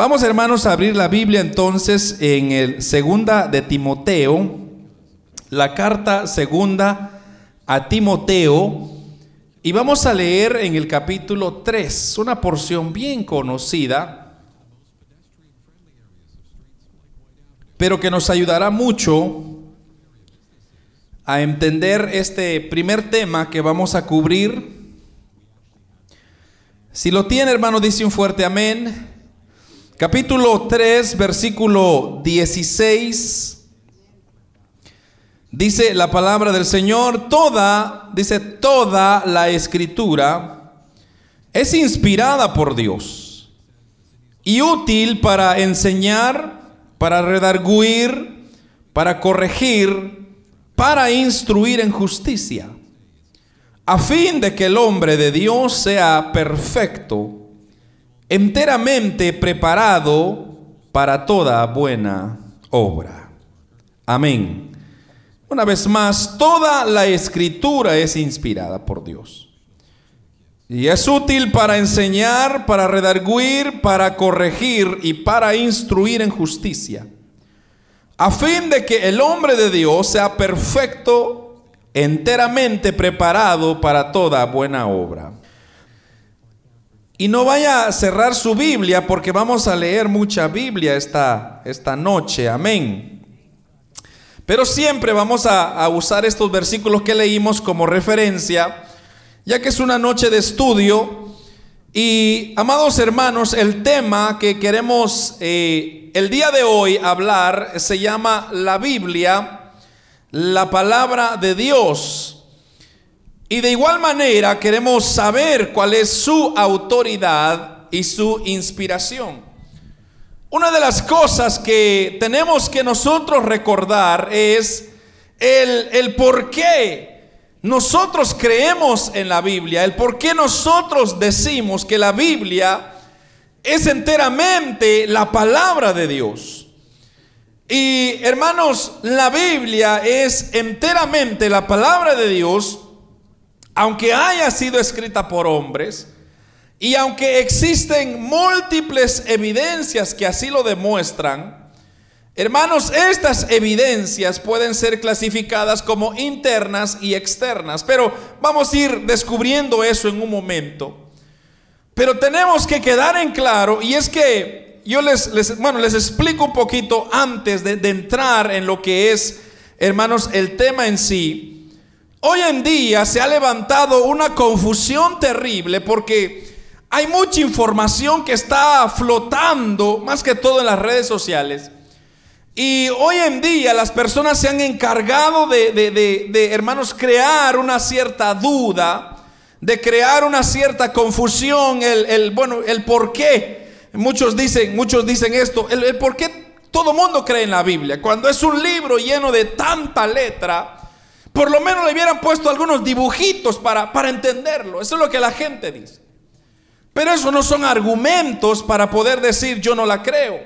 Vamos hermanos a abrir la Biblia entonces en el segunda de Timoteo, la carta segunda a Timoteo, y vamos a leer en el capítulo 3, una porción bien conocida, pero que nos ayudará mucho a entender este primer tema que vamos a cubrir. Si lo tiene hermano, dice un fuerte amén. Capítulo 3, versículo 16. Dice la palabra del Señor, toda, dice, toda la escritura es inspirada por Dios y útil para enseñar, para redarguir, para corregir, para instruir en justicia, a fin de que el hombre de Dios sea perfecto enteramente preparado para toda buena obra. Amén. Una vez más, toda la escritura es inspirada por Dios. Y es útil para enseñar, para redarguir, para corregir y para instruir en justicia. A fin de que el hombre de Dios sea perfecto, enteramente preparado para toda buena obra. Y no vaya a cerrar su Biblia porque vamos a leer mucha Biblia esta, esta noche. Amén. Pero siempre vamos a, usar estos versículos que leímos como referencia, ya que es una noche de estudio. Y amados hermanos, el tema que queremos eh, el día de hoy hablar se llama la Biblia, la palabra de Dios. Y de igual manera queremos saber cuál es su autoridad y su inspiración. Una de las cosas que tenemos que nosotros recordar es el, el por qué nosotros creemos en la Biblia, el por qué nosotros decimos que la Biblia es enteramente la palabra de Dios. Y hermanos, la Biblia es enteramente la palabra de Dios aunque haya sido escrita por hombres, y aunque existen múltiples evidencias que así lo demuestran, hermanos, estas evidencias pueden ser clasificadas como internas y externas, pero vamos a ir descubriendo eso en un momento. Pero tenemos que quedar en claro, y es que yo les, bueno, les explico un poquito antes de, de entrar en lo que es, hermanos, el tema en sí. Hoy en día se ha levantado una confusión terrible porque hay mucha información que está flotando, más que todo en las redes sociales. Y hoy en día las personas se han encargado de, hermanos, crear una cierta duda, de crear una cierta confusión, el, bueno, el por qué. Muchos dicen, muchos dicen esto, el, el por qué todo mundo cree en la Biblia. Cuando es un libro lleno de tanta letra, por lo menos le hubieran puesto algunos dibujitos para, para entenderlo. Eso es lo que la gente dice. Pero eso no son argumentos para poder decir yo no la creo.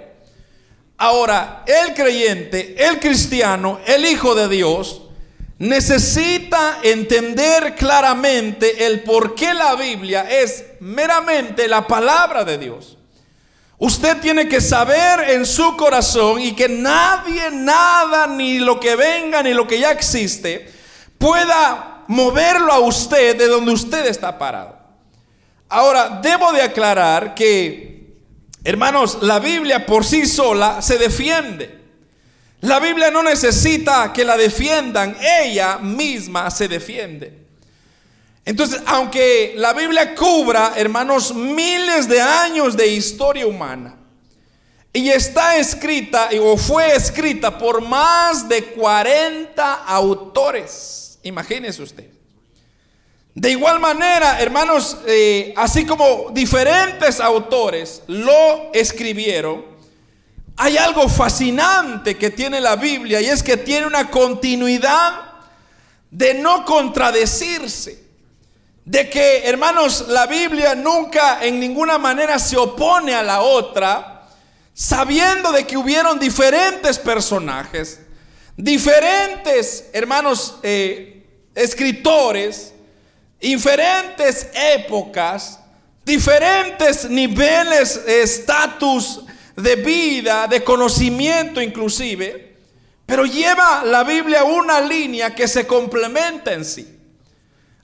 Ahora, el creyente, el cristiano, el hijo de Dios, necesita entender claramente el por qué la Biblia es meramente la palabra de Dios. Usted tiene que saber en su corazón y que nadie, nada, ni lo que venga, ni lo que ya existe, pueda moverlo a usted de donde usted está parado. Ahora, debo de aclarar que, hermanos, la Biblia por sí sola se defiende. La Biblia no necesita que la defiendan, ella misma se defiende. Entonces, aunque la Biblia cubra, hermanos, miles de años de historia humana, y está escrita o fue escrita por más de 40 autores, Imagínese usted. De igual manera, hermanos, eh, así como diferentes autores lo escribieron, hay algo fascinante que tiene la Biblia y es que tiene una continuidad de no contradecirse. De que, hermanos, la Biblia nunca en ninguna manera se opone a la otra, sabiendo de que hubieron diferentes personajes, diferentes, hermanos, eh, escritores, diferentes épocas, diferentes niveles, estatus, de vida, de conocimiento inclusive, pero lleva la Biblia una línea que se complementa en sí.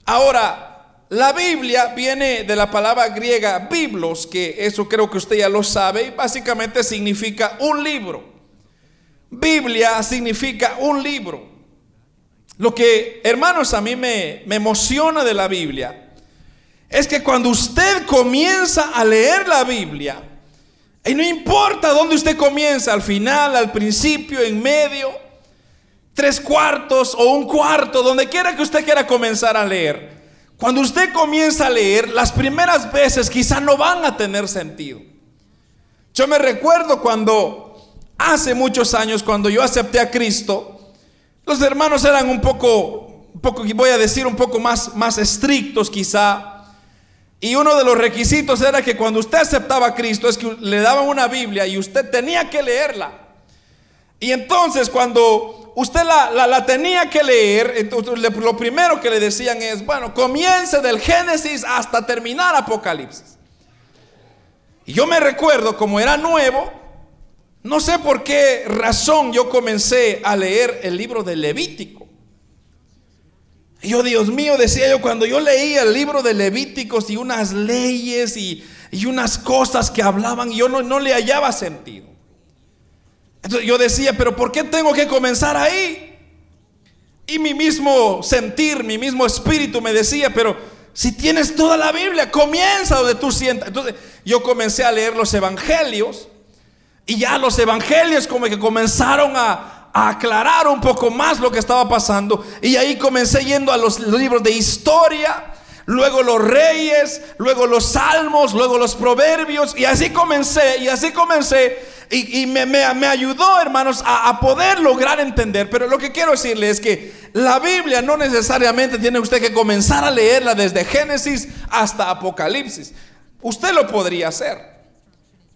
Ahora, la Biblia viene de la palabra griega biblos, que eso creo que usted ya lo sabe, y básicamente significa un libro. Biblia significa un libro. Lo que, hermanos, a mí me, me emociona de la Biblia es que cuando usted comienza a leer la Biblia, y no importa dónde usted comienza, al final, al principio, en medio, tres cuartos o un cuarto, donde quiera que usted quiera comenzar a leer, cuando usted comienza a leer, las primeras veces quizá no van a tener sentido. Yo me recuerdo cuando, hace muchos años, cuando yo acepté a Cristo, los hermanos eran un poco, poco voy a decir, un poco más, más estrictos quizá y uno de los requisitos era que cuando usted aceptaba a Cristo es que le daban una Biblia y usted tenía que leerla. Y entonces cuando usted la, tenía que leer, entonces lo primero que le decían es, bueno, comience del Génesis hasta terminar Apocalipsis. Y yo me recuerdo, como era nuevo, no sé por qué razón yo comencé a leer el libro de Levítico. Y yo, Dios mío, decía yo, cuando yo leía el libro de Levíticos y unas leyes y, unas cosas que hablaban, yo no, no le hallaba sentido. Entonces yo decía, pero ¿por qué tengo que comenzar ahí? Y mi mismo sentir, mi mismo espíritu me decía, pero si tienes toda la Biblia, comienza donde tú sientas. Entonces yo comencé a leer los evangelios y ya los evangelios como que comenzaron a, a aclarar un poco más lo que estaba pasando. Y ahí comencé yendo a los libros de historia, luego los reyes, luego los salmos, luego los proverbios. Y así comencé, y así comencé. Y, me, ayudó, hermanos, a, a poder lograr entender. Pero lo que quiero decirle es que la Biblia no necesariamente tiene usted que comenzar a leerla desde Génesis hasta Apocalipsis. Usted lo podría hacer.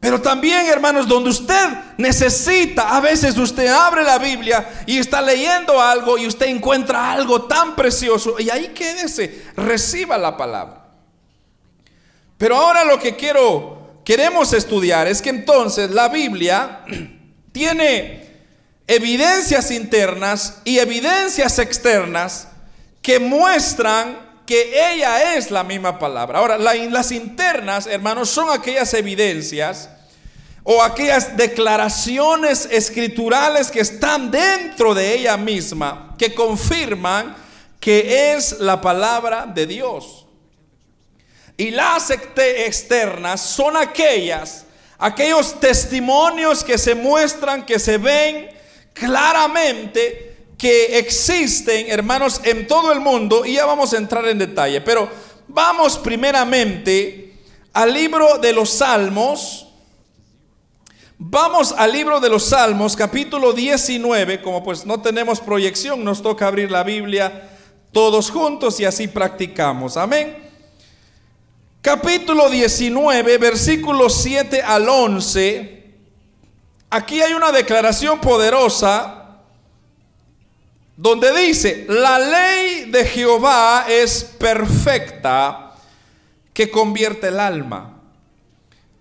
Pero también, hermanos, donde usted necesita, a veces usted abre la Biblia y está leyendo algo y usted encuentra algo tan precioso y ahí quédese, reciba la palabra. Pero ahora lo que quiero, queremos estudiar es que entonces la Biblia tiene evidencias internas y evidencias externas que muestran que ella es la misma palabra. Ahora, las internas, hermanos, son aquellas evidencias o aquellas declaraciones escriturales que están dentro de ella misma, que confirman que es la palabra de Dios. Y las externas son aquellas, aquellos testimonios que se muestran, que se ven claramente, que existen, hermanos, en todo el mundo, y ya vamos a entrar en detalle, pero vamos primeramente al libro de los Salmos, Vamos al libro de los Salmos, capítulo 19, como pues no tenemos proyección, nos toca abrir la Biblia todos juntos y así practicamos. Amén. Capítulo 19, versículos 7 al 11. Aquí hay una declaración poderosa donde dice, la ley de Jehová es perfecta que convierte el alma.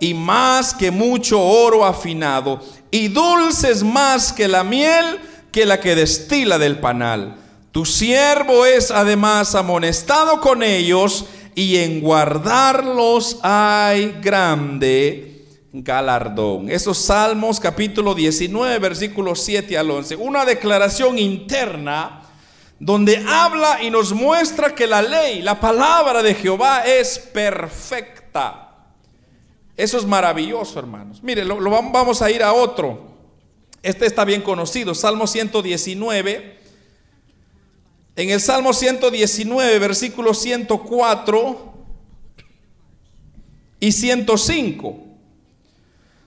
y más que mucho oro afinado, y dulces más que la miel que la que destila del panal. Tu siervo es además amonestado con ellos, y en guardarlos hay grande galardón. Esos Salmos capítulo 19, versículos 7 al 11. Una declaración interna donde habla y nos muestra que la ley, la palabra de Jehová es perfecta. Eso es maravilloso, hermanos. Mire, lo, vamos a ir a otro. Este está bien conocido, Salmo 119. En el Salmo 119, versículos 104 y 105.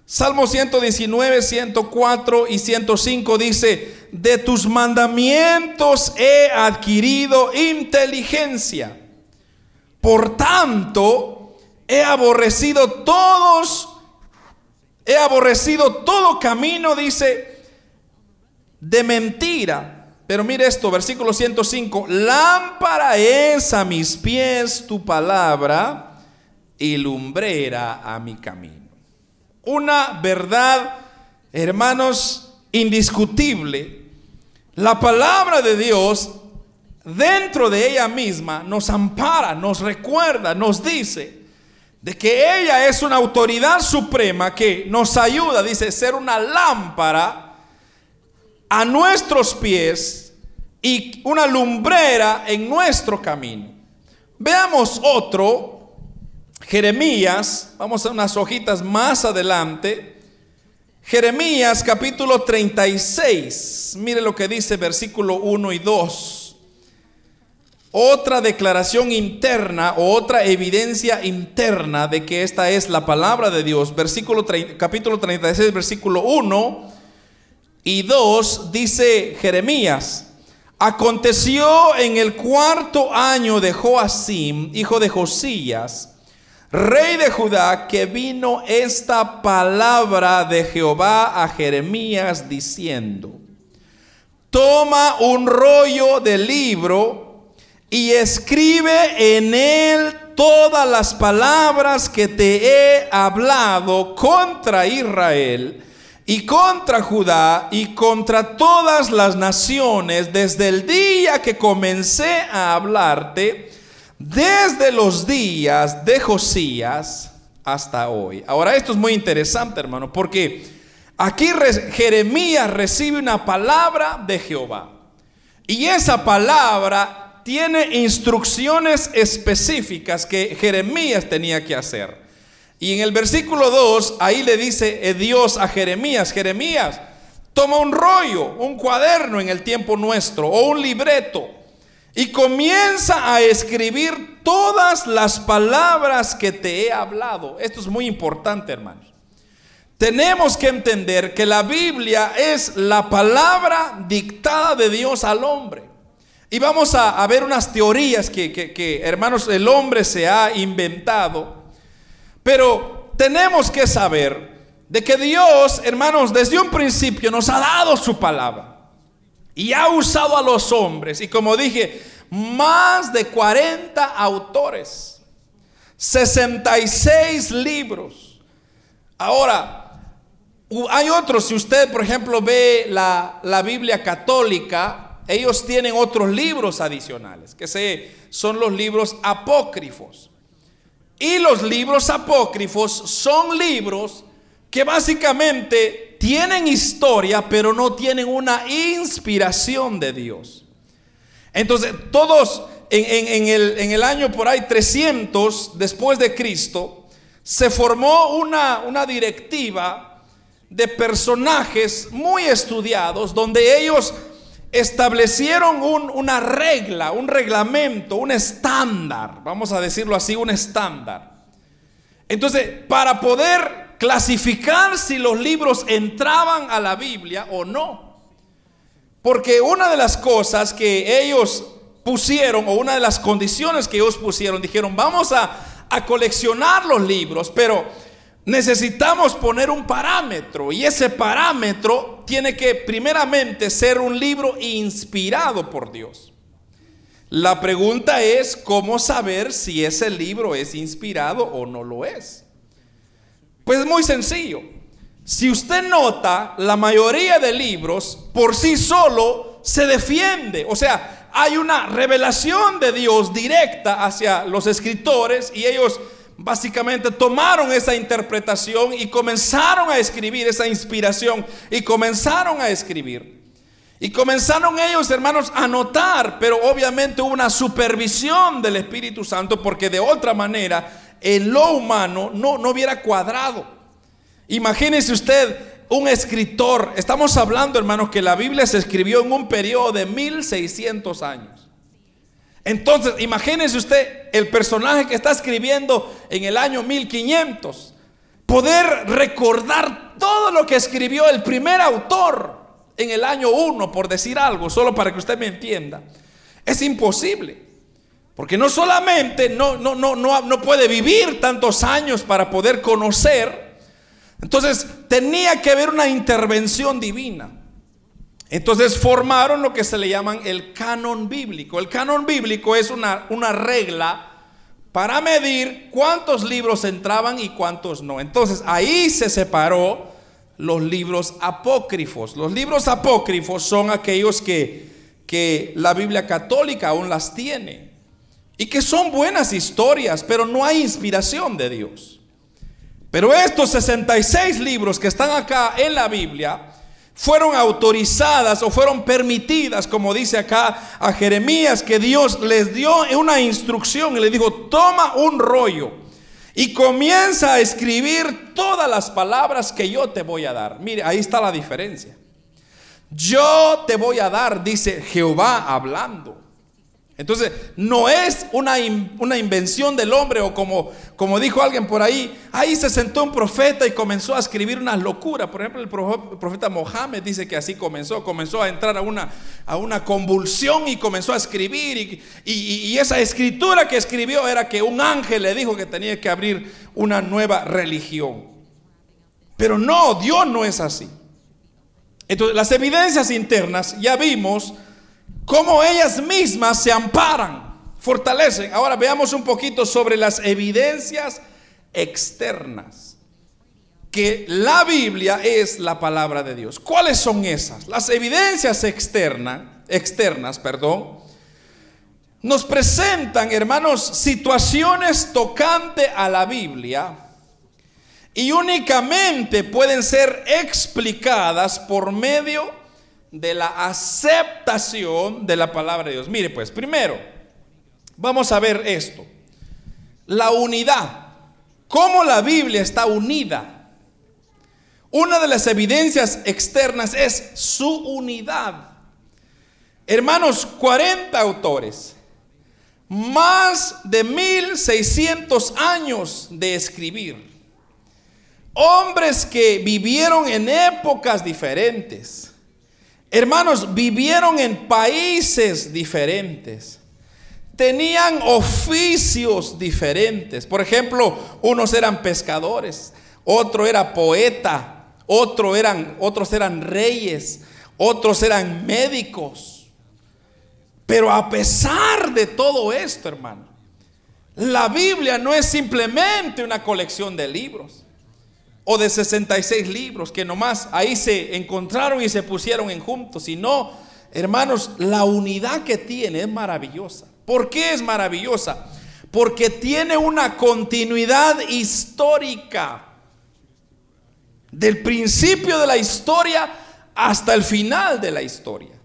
Salmo 119, 104 y 105 dice, de tus mandamientos he adquirido inteligencia. Por tanto, he aborrecido todos, he aborrecido todo camino, dice, de mentira. Pero mire esto, versículo 105, lámpara es a mis pies tu palabra y lumbrera a mi camino. Una verdad, hermanos, indiscutible. La palabra de Dios, dentro de ella misma, nos ampara, nos recuerda, nos dice de que ella es una autoridad suprema que nos ayuda, dice, ser una lámpara a nuestros pies y una lumbrera en nuestro camino. Veamos otro Jeremías, vamos a unas hojitas más adelante. Jeremías capítulo 36, mire lo que dice versículo 1 y 2. Otra declaración interna o otra evidencia interna de que esta es la palabra de Dios. Versículo capítulo 36, versículo 1 y 2 dice Jeremías. Aconteció en el cuarto año de Joacim, hijo de Josías, rey de Judá, que vino esta palabra de Jehová a Jeremías diciendo, toma un rollo de libro y escribe en él todas las palabras que te he hablado contra Israel y contra Judá y contra todas las naciones desde el día que comencé a hablarte desde los días de Josías hasta hoy. Ahora esto es muy interesante, hermano, porque aquí Jeremías recibe una palabra de Jehová. Y esa palabra tiene instrucciones específicas que Jeremías tenía que hacer. Y en el versículo 2, ahí le dice eh, Dios a Jeremías, Jeremías, toma un rollo, un cuaderno en el tiempo nuestro, o un libreto y comienza a escribir todas las palabras que te he hablado. Esto es muy importante, hermanos. Tenemos que entender que la Biblia es la palabra dictada de Dios al hombre. Y vamos a, ver unas teorías que, que, hermanos, el hombre se ha inventado. Pero tenemos que saber de que Dios, hermanos, desde un principio nos ha dado su palabra. Y ha usado a los hombres. Y como dije, más de 40 autores. 66 libros. Ahora, hay otros, si usted por ejemplo ve la, la Biblia católica, ellos tienen otros libros adicionales, que se, son los libros apócrifos. Y los libros apócrifos son libros que básicamente tienen historia, pero no tienen una inspiración de Dios. Entonces, todos en, el, en el, año por ahí 300 después de Cristo, se formó una, una directiva de personajes muy estudiados, donde ellos establecieron una regla, un reglamento, un estándar, vamos a decirlo así, un estándar. Entonces, para poder clasificar si los libros entraban a la Biblia o no. Porque una de las cosas que ellos pusieron, o una de las condiciones que ellos pusieron, dijeron, vamos a, coleccionar los libros, pero necesitamos poner un parámetro. Y ese parámetro tiene que primeramente ser un libro inspirado por Dios. La pregunta es, ¿cómo saber si ese libro es inspirado o no lo es? Pues es muy sencillo. Si usted nota, la mayoría de libros por sí solo se defiende. O sea, hay una revelación de Dios directa hacia los escritores y ellos básicamente tomaron esa interpretación y comenzaron a escribir esa inspiración y comenzaron a escribir. Y comenzaron ellos, hermanos, a notar, pero obviamente hubo una supervisión del Espíritu Santo porque de otra manera en lo humano no, no hubiera cuadrado. Imagínese usted un escritor, estamos hablando hermanos que la Biblia se escribió en un periodo de 1600 años. Entonces, imagínese usted el personaje que está escribiendo en el año 1500. poder recordar todo lo que escribió el primer autor en el año 1, por decir algo, solo para que usted me entienda. Es imposible. Porque no solamente no, no, no, no, no puede vivir tantos años para poder conocer, entonces tenía que haber una intervención divina. Entonces formaron lo que se le llaman el canon bíblico. El canon bíblico es una, una regla para medir cuántos libros entraban y cuántos no. Entonces ahí se separó los libros apócrifos. Los libros apócrifos son aquellos que, que la Biblia católica aún las tiene y que son buenas historias, pero no hay inspiración de Dios. Pero estos 66 libros que están acá en la Biblia fueron autorizadas o fueron permitidas, como dice acá a Jeremías, que Dios les dio una instrucción y le dijo, toma un rollo y comienza a escribir todas las palabras que yo te voy a dar. Mire, ahí está la diferencia. Yo te voy a dar, dice Jehová hablando. Entonces, no es una, una, invención del hombre o como, como dijo alguien por ahí, ahí se sentó un profeta y comenzó a escribir unas locuras. Por ejemplo, el profeta Mohammed dice que así comenzó, comenzó a entrar a una, a una convulsión y comenzó a escribir. Y, y esa escritura que escribió era que un ángel le dijo que tenía que abrir una nueva religión. Pero no, Dios no es así. Entonces, las evidencias internas ya vimos cómo ellas mismas se amparan, fortalecen. Ahora veamos un poquito sobre las evidencias externas. Que la Biblia es la palabra de Dios. ¿Cuáles son esas? Las evidencias externas, externas, perdón, nos presentan, hermanos, situaciones tocante a la Biblia y únicamente pueden ser explicadas por medio de la aceptación de la palabra de Dios. Mire pues, primero, vamos a ver esto. La unidad. ¿Cómo la Biblia está unida? Una de las evidencias externas es su unidad. Hermanos, 40 autores, más de 1600 años de escribir. Hombres que vivieron en épocas diferentes Hermanos, vivieron en países diferentes. Tenían oficios diferentes. Por ejemplo, unos eran pescadores, otro era poeta, otro eran, otros eran reyes, otros eran médicos. Pero a pesar de todo esto, hermano, la Biblia no es simplemente una colección de libros o de 66 libros que nomás ahí se encontraron y se pusieron en juntos, sino, hermanos, la unidad que tiene es maravillosa. ¿Por qué es maravillosa? Porque tiene una continuidad histórica. Del principio de la historia hasta el final de la historia.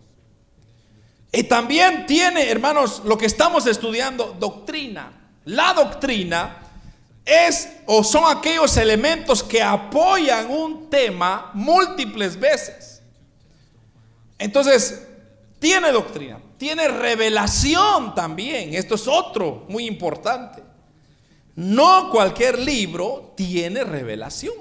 Y también tiene, hermanos, lo que estamos estudiando, doctrina. La doctrina es o son aquellos elementos que apoyan un tema múltiples veces. Entonces, tiene doctrina, tiene revelación también. Esto es otro muy importante. No cualquier libro tiene revelación.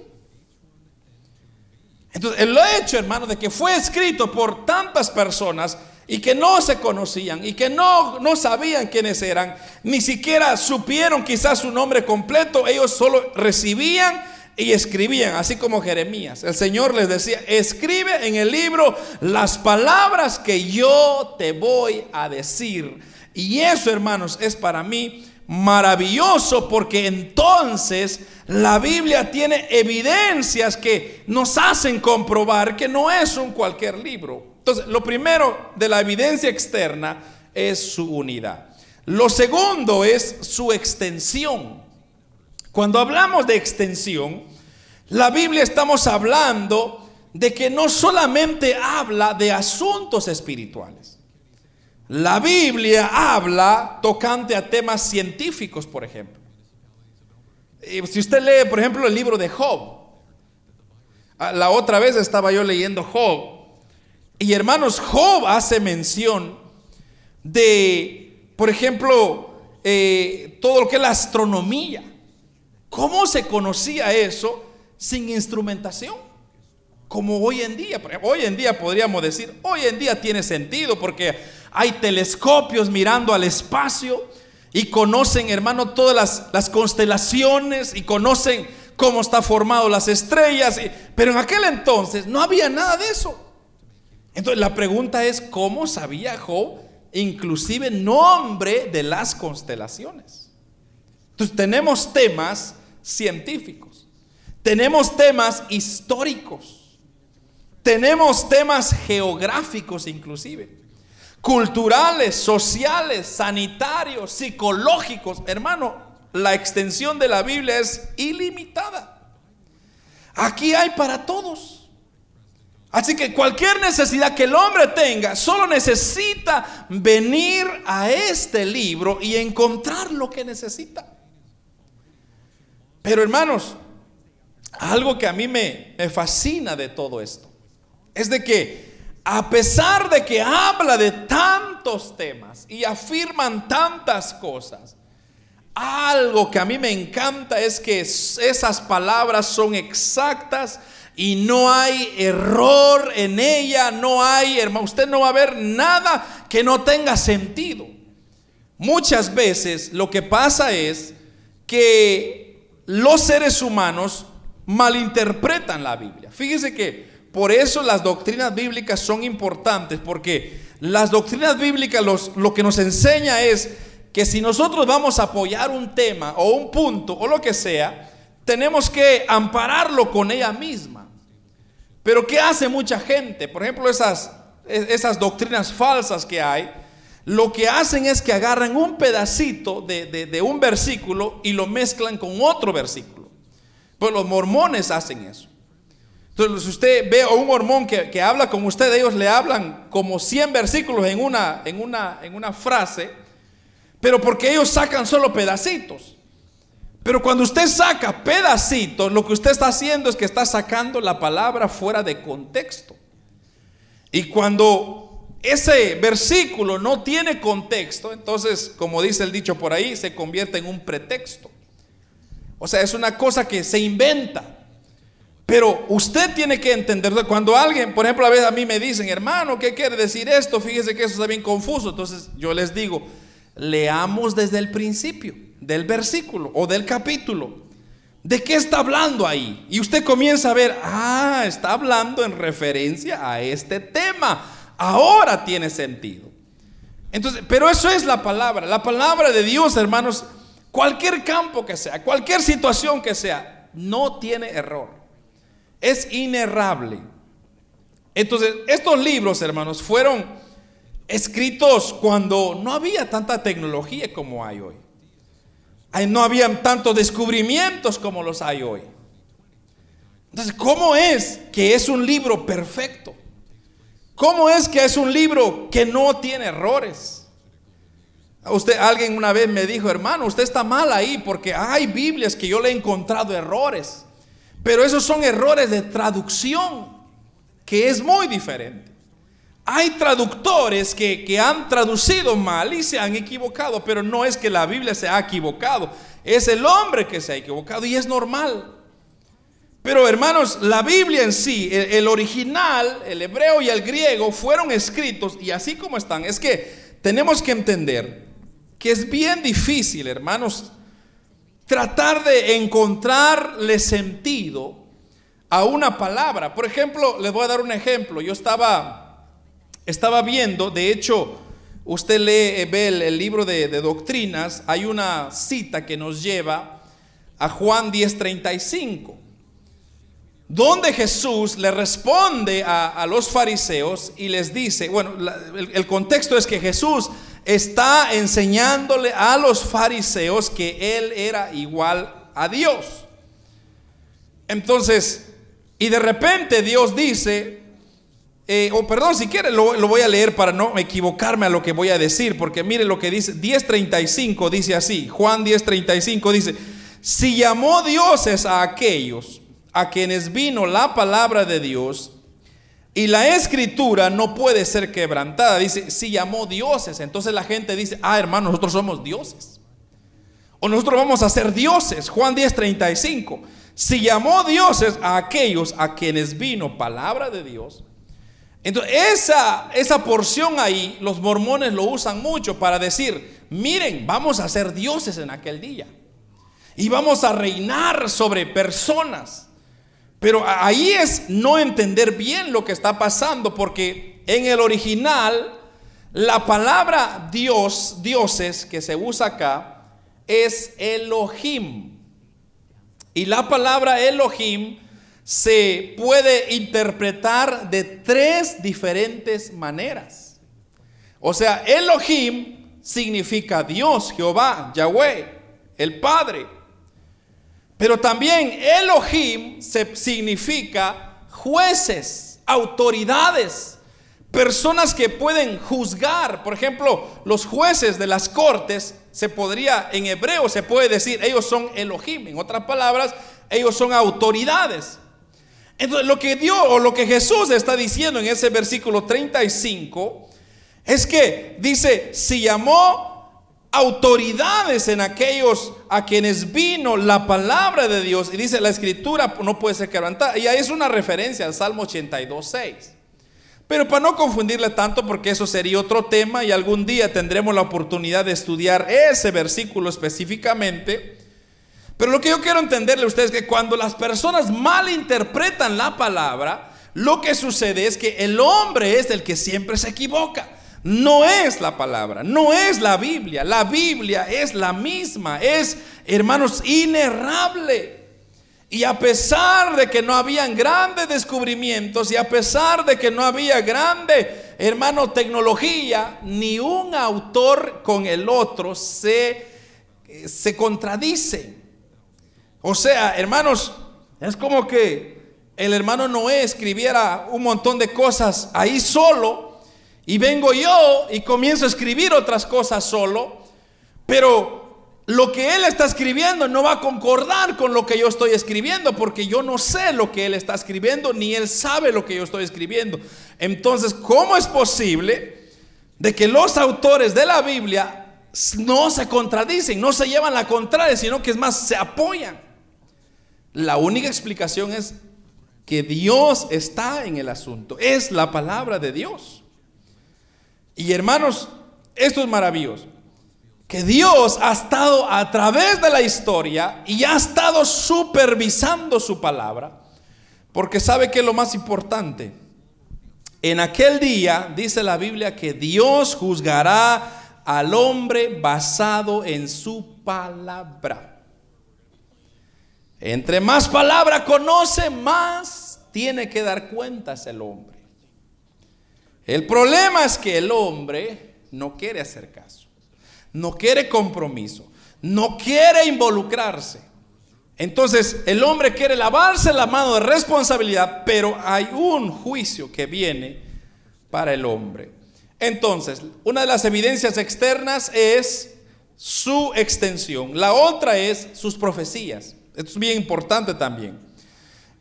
Entonces, el hecho, hermano, de que fue escrito por tantas personas y que no se conocían y que no, no sabían quiénes eran, ni siquiera supieron quizás su nombre completo, ellos solo recibían y escribían, así como Jeremías. El Señor les decía, escribe en el libro las palabras que yo te voy a decir. Y eso, hermanos, es para mí maravilloso porque entonces la Biblia tiene evidencias que nos hacen comprobar que no es un cualquier libro. Entonces, lo primero de la evidencia externa es su unidad. Lo segundo es su extensión. Cuando hablamos de extensión, la Biblia estamos hablando de que no solamente habla de asuntos espirituales. La Biblia habla tocante a temas científicos, por ejemplo. Si usted lee, por ejemplo, el libro de Job, ah, la otra vez estaba yo leyendo Job y hermanos, Job hace mención de, por ejemplo, eh, todo lo que es la astronomía. ¿Cómo se conocía eso? sin instrumentación, como hoy en día. Hoy en día podríamos decir, hoy en día tiene sentido porque hay telescopios mirando al espacio y conocen, hermano, todas las, las constelaciones y conocen cómo está formado las estrellas. pero en aquel entonces no había nada de eso. Entonces la pregunta es, ¿cómo sabía Job inclusive nombre de las constelaciones? Entonces tenemos temas científicos, tenemos temas históricos, tenemos temas geográficos inclusive, culturales, sociales, sanitarios, psicológicos. Hermano, la extensión de la Biblia es ilimitada. Aquí hay para todos. Así que cualquier necesidad que el hombre tenga, solo necesita venir a este libro y encontrar lo que necesita. Pero hermanos, algo que a mí me, me fascina de todo esto es de que a pesar de que habla de tantos temas y afirman tantas cosas, algo que a mí me encanta es que esas palabras son exactas y no hay error en ella, no hay, hermano, usted no va a ver nada que no tenga sentido. Muchas veces lo que pasa es que los seres humanos malinterpretan la Biblia. Fíjese que por eso las doctrinas bíblicas son importantes, porque las doctrinas bíblicas lo que nos enseña es que si nosotros vamos a apoyar un tema o un punto o lo que sea, tenemos que ampararlo con ella misma. Pero ¿qué hace mucha gente? Por ejemplo, esas, esas doctrinas falsas que hay, lo que hacen es que agarran un pedacito de, un versículo y lo mezclan con otro versículo. Pues los mormones hacen eso. Entonces, si usted ve a un mormón que, habla con usted, ellos le hablan como 100 versículos en una, en, una, en una frase, pero porque ellos sacan solo pedacitos. Pero cuando usted saca pedacitos, lo que usted está haciendo es que está sacando la palabra fuera de contexto. Y cuando ese versículo no tiene contexto, entonces, como dice el dicho por ahí, se convierte en un pretexto. O sea, es una cosa que se inventa. Pero usted tiene que entender, cuando alguien, por ejemplo, a veces a mí me dicen, hermano, ¿qué quiere decir esto? Fíjese que eso está bien confuso. Entonces yo les digo, leamos desde el principio del versículo o del capítulo. ¿De qué está hablando ahí? Y usted comienza a ver, ah, está hablando en referencia a este tema. Ahora tiene sentido. Entonces, pero eso es la palabra. La palabra de Dios, hermanos, cualquier campo que sea, cualquier situación que sea, no tiene error. Es inerrable. Entonces, estos libros, hermanos, fueron escritos cuando no había tanta tecnología como hay hoy no habían tantos descubrimientos como los hay hoy. Entonces, ¿cómo es que es un libro perfecto? ¿Cómo es que es un libro que no tiene errores? Usted, alguien una vez me dijo, hermano, usted está mal ahí porque hay Biblias que yo le he encontrado errores. Pero esos son errores de traducción, que es muy diferente. Hay traductores que, han traducido mal y se han equivocado, pero no es que la Biblia se ha equivocado, es el hombre que se ha equivocado y es normal. Pero hermanos, la Biblia en sí, el, original, el hebreo y el griego fueron escritos y así como están, es que tenemos que entender que es bien difícil, hermanos, tratar de encontrarle sentido a una palabra. Por ejemplo, les voy a dar un ejemplo. Yo estaba estaba viendo, de hecho, usted lee, eh, ve el, libro de, doctrinas, hay una cita que nos lleva a Juan 10:35, donde Jesús le responde a, los fariseos y les dice, bueno, el, contexto es que Jesús está enseñándole a los fariseos que él era igual a Dios. Entonces, y de repente Dios dice, eh, o perdón, si quiere lo, lo, voy a leer para no equivocarme a lo que voy a decir, porque mire lo que dice, 10.35 dice así, Juan 10.35 dice, si llamó dioses a aquellos a quienes vino la palabra de Dios, y la escritura no puede ser quebrantada, dice, si llamó dioses, entonces la gente dice, ah hermano, nosotros somos dioses, o nosotros vamos a ser dioses, Juan 10.35, si llamó dioses a aquellos a quienes vino palabra de Dios, entonces esa, esa porción ahí los mormones lo usan mucho para decir, miren, vamos a ser dioses en aquel día y vamos a reinar sobre personas. Pero ahí es no entender bien lo que está pasando porque en el original la palabra Dios, dioses que se usa acá es Elohim. Y la palabra Elohim se puede interpretar de tres diferentes maneras. O sea, Elohim significa Dios, Jehová, Yahweh, el Padre. Pero también Elohim se significa jueces, autoridades, personas que pueden juzgar. Por ejemplo, los jueces de las cortes, se podría, en hebreo se puede decir, ellos son Elohim. En otras palabras, ellos son autoridades. Entonces, lo que Dios o lo que Jesús está diciendo en ese versículo 35 es que dice, si llamó autoridades en aquellos a quienes vino la palabra de Dios. Y dice, la escritura no puede ser quebrantada. Y ahí es una referencia al Salmo 82, 6. Pero para no confundirle tanto, porque eso sería otro tema y algún día tendremos la oportunidad de estudiar ese versículo específicamente. Pero lo que yo quiero entenderle a ustedes es que cuando las personas malinterpretan la palabra, lo que sucede es que el hombre es el que siempre se equivoca no es la palabra, no es la Biblia. La Biblia es la misma, es, hermanos, inerrable. Y a pesar de que no habían grandes descubrimientos y a pesar de que no había grande, hermano, tecnología, ni un autor con el otro se, se contradice. O sea, hermanos, es como que el hermano Noé escribiera un montón de cosas ahí solo y vengo yo y comienzo a escribir otras cosas solo, pero lo que él está escribiendo no va a concordar con lo que yo estoy escribiendo, porque yo no sé lo que él está escribiendo, ni él sabe lo que yo estoy escribiendo. Entonces, ¿cómo es posible de que los autores de la Biblia no se contradicen, no se llevan la contraria, sino que es más, se apoyan? La única explicación es que Dios está en el asunto, es la palabra de Dios. Y hermanos, esto es maravilloso. Que Dios ha estado a través de la historia y ha estado supervisando su palabra. Porque sabe que es lo más importante. En aquel día dice la Biblia que Dios juzgará al hombre basado en su palabra. Entre más palabra conoce, más tiene que dar cuentas el hombre. El problema es que el hombre no quiere hacer caso, no quiere compromiso, no quiere involucrarse. Entonces el hombre quiere lavarse la mano de responsabilidad, pero hay un juicio que viene para el hombre. Entonces, una de las evidencias externas es su extensión, la otra es sus profecías. Esto es bien importante también.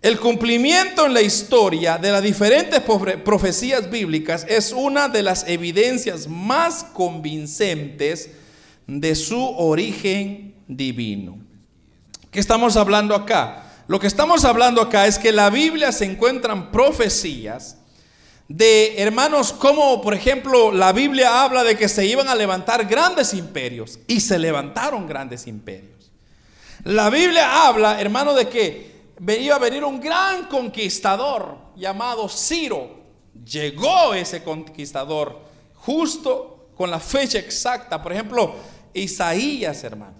El cumplimiento en la historia de las diferentes profecías bíblicas es una de las evidencias más convincentes de su origen divino. ¿Qué estamos hablando acá? Lo que estamos hablando acá es que en la Biblia se encuentran profecías de hermanos como por ejemplo la Biblia habla de que se iban a levantar grandes imperios y se levantaron grandes imperios. La Biblia habla, hermano, de que venía a venir un gran conquistador llamado Ciro. Llegó ese conquistador justo con la fecha exacta. Por ejemplo, Isaías, hermano.